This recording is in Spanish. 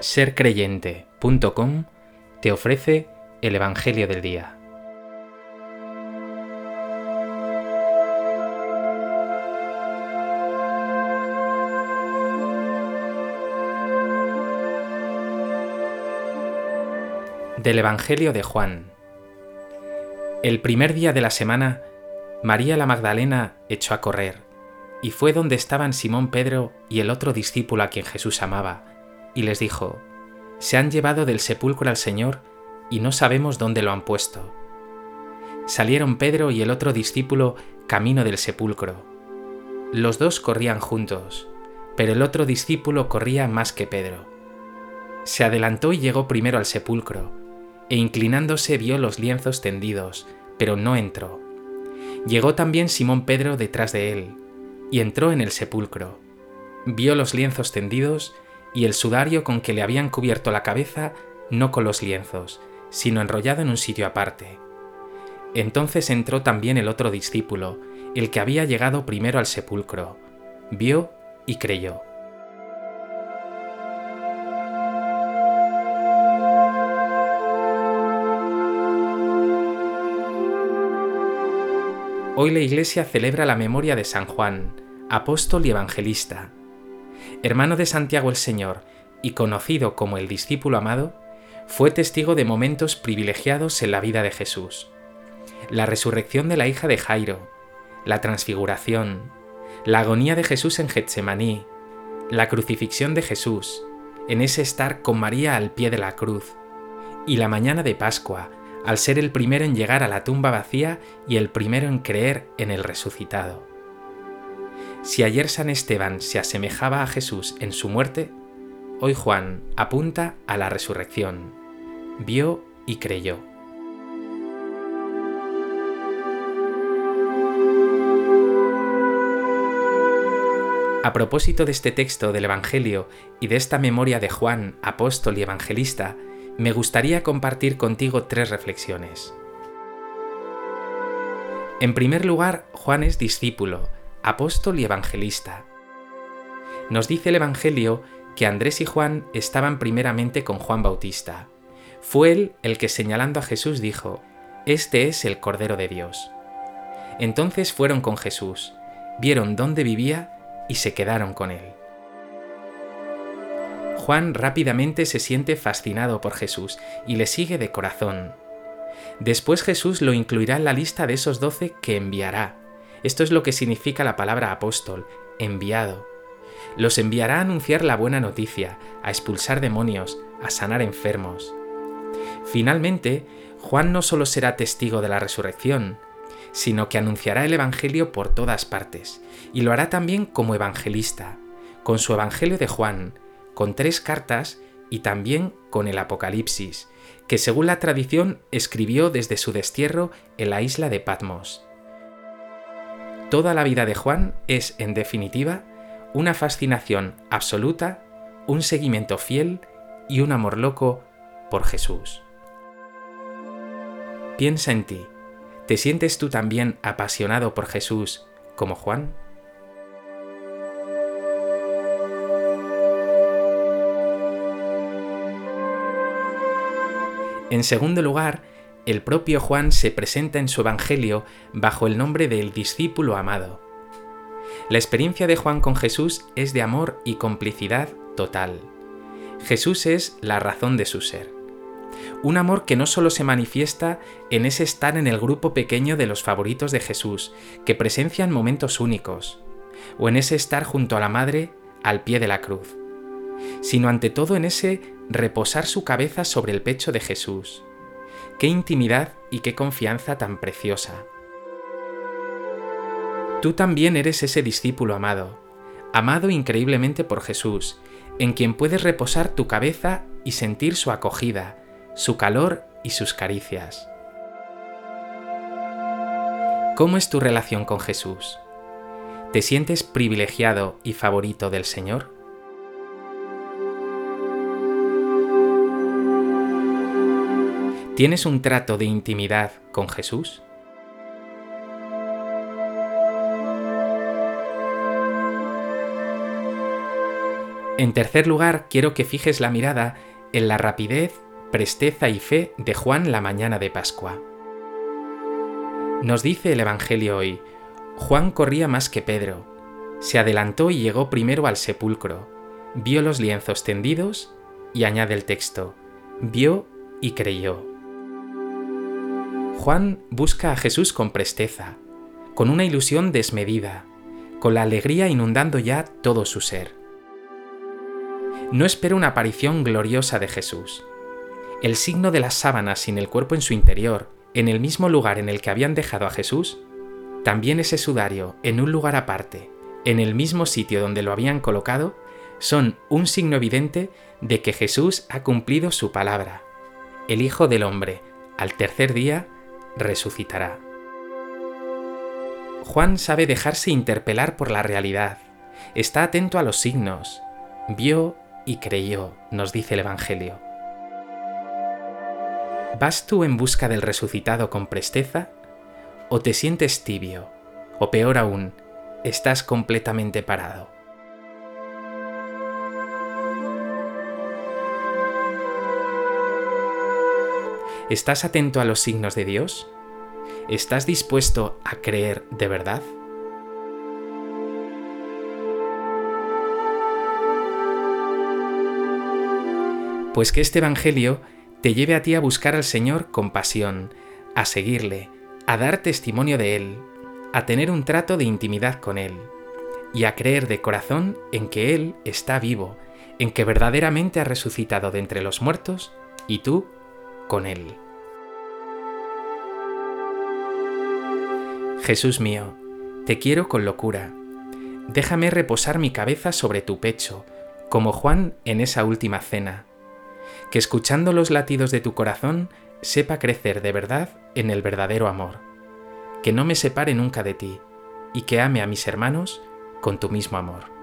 sercreyente.com te ofrece el Evangelio del Día. Del Evangelio de Juan. El primer día de la semana, María la Magdalena echó a correr y fue donde estaban Simón Pedro y el otro discípulo a quien Jesús amaba y les dijo, Se han llevado del sepulcro al Señor y no sabemos dónde lo han puesto. Salieron Pedro y el otro discípulo camino del sepulcro. Los dos corrían juntos, pero el otro discípulo corría más que Pedro. Se adelantó y llegó primero al sepulcro, e inclinándose vio los lienzos tendidos, pero no entró. Llegó también Simón Pedro detrás de él, y entró en el sepulcro. Vio los lienzos tendidos y el sudario con que le habían cubierto la cabeza no con los lienzos, sino enrollado en un sitio aparte. Entonces entró también el otro discípulo, el que había llegado primero al sepulcro. Vio y creyó. Hoy la Iglesia celebra la memoria de San Juan, apóstol y evangelista, hermano de Santiago el Señor y conocido como el discípulo amado, fue testigo de momentos privilegiados en la vida de Jesús. La resurrección de la hija de Jairo, la transfiguración, la agonía de Jesús en Getsemaní, la crucifixión de Jesús, en ese estar con María al pie de la cruz, y la mañana de Pascua, al ser el primero en llegar a la tumba vacía y el primero en creer en el resucitado. Si ayer San Esteban se asemejaba a Jesús en su muerte, hoy Juan apunta a la resurrección. Vio y creyó. A propósito de este texto del Evangelio y de esta memoria de Juan, apóstol y evangelista, me gustaría compartir contigo tres reflexiones. En primer lugar, Juan es discípulo, apóstol y evangelista. Nos dice el Evangelio que Andrés y Juan estaban primeramente con Juan Bautista. Fue él el que señalando a Jesús dijo, Este es el Cordero de Dios. Entonces fueron con Jesús, vieron dónde vivía y se quedaron con él. Juan rápidamente se siente fascinado por Jesús y le sigue de corazón. Después Jesús lo incluirá en la lista de esos doce que enviará, esto es lo que significa la palabra apóstol, enviado. Los enviará a anunciar la buena noticia, a expulsar demonios, a sanar enfermos. Finalmente, Juan no solo será testigo de la resurrección, sino que anunciará el Evangelio por todas partes, y lo hará también como evangelista, con su Evangelio de Juan, con tres cartas y también con el Apocalipsis, que según la tradición escribió desde su destierro en la isla de Patmos. Toda la vida de Juan es, en definitiva, una fascinación absoluta, un seguimiento fiel y un amor loco por Jesús. Piensa en ti. ¿Te sientes tú también apasionado por Jesús como Juan? En segundo lugar, el propio Juan se presenta en su Evangelio bajo el nombre del discípulo amado. La experiencia de Juan con Jesús es de amor y complicidad total. Jesús es la razón de su ser. Un amor que no solo se manifiesta en ese estar en el grupo pequeño de los favoritos de Jesús, que presencian momentos únicos, o en ese estar junto a la Madre al pie de la cruz, sino ante todo en ese reposar su cabeza sobre el pecho de Jesús, Qué intimidad y qué confianza tan preciosa. Tú también eres ese discípulo amado, amado increíblemente por Jesús, en quien puedes reposar tu cabeza y sentir su acogida, su calor y sus caricias. ¿Cómo es tu relación con Jesús? ¿Te sientes privilegiado y favorito del Señor? ¿Tienes un trato de intimidad con Jesús? En tercer lugar, quiero que fijes la mirada en la rapidez, presteza y fe de Juan la mañana de Pascua. Nos dice el Evangelio hoy, Juan corría más que Pedro, se adelantó y llegó primero al sepulcro, vio los lienzos tendidos y añade el texto, vio y creyó. Juan busca a Jesús con presteza, con una ilusión desmedida, con la alegría inundando ya todo su ser. No espera una aparición gloriosa de Jesús. El signo de las sábanas sin el cuerpo en su interior, en el mismo lugar en el que habían dejado a Jesús, también ese sudario en un lugar aparte, en el mismo sitio donde lo habían colocado, son un signo evidente de que Jesús ha cumplido su palabra. El Hijo del Hombre, al tercer día, resucitará. Juan sabe dejarse interpelar por la realidad, está atento a los signos, vio y creyó, nos dice el Evangelio. ¿Vas tú en busca del resucitado con presteza? ¿O te sientes tibio? ¿O peor aún, estás completamente parado? ¿Estás atento a los signos de Dios? ¿Estás dispuesto a creer de verdad? Pues que este Evangelio te lleve a ti a buscar al Señor con pasión, a seguirle, a dar testimonio de Él, a tener un trato de intimidad con Él y a creer de corazón en que Él está vivo, en que verdaderamente ha resucitado de entre los muertos y tú con Él. Jesús mío, te quiero con locura. Déjame reposar mi cabeza sobre tu pecho, como Juan en esa última cena. Que escuchando los latidos de tu corazón sepa crecer de verdad en el verdadero amor. Que no me separe nunca de ti y que ame a mis hermanos con tu mismo amor.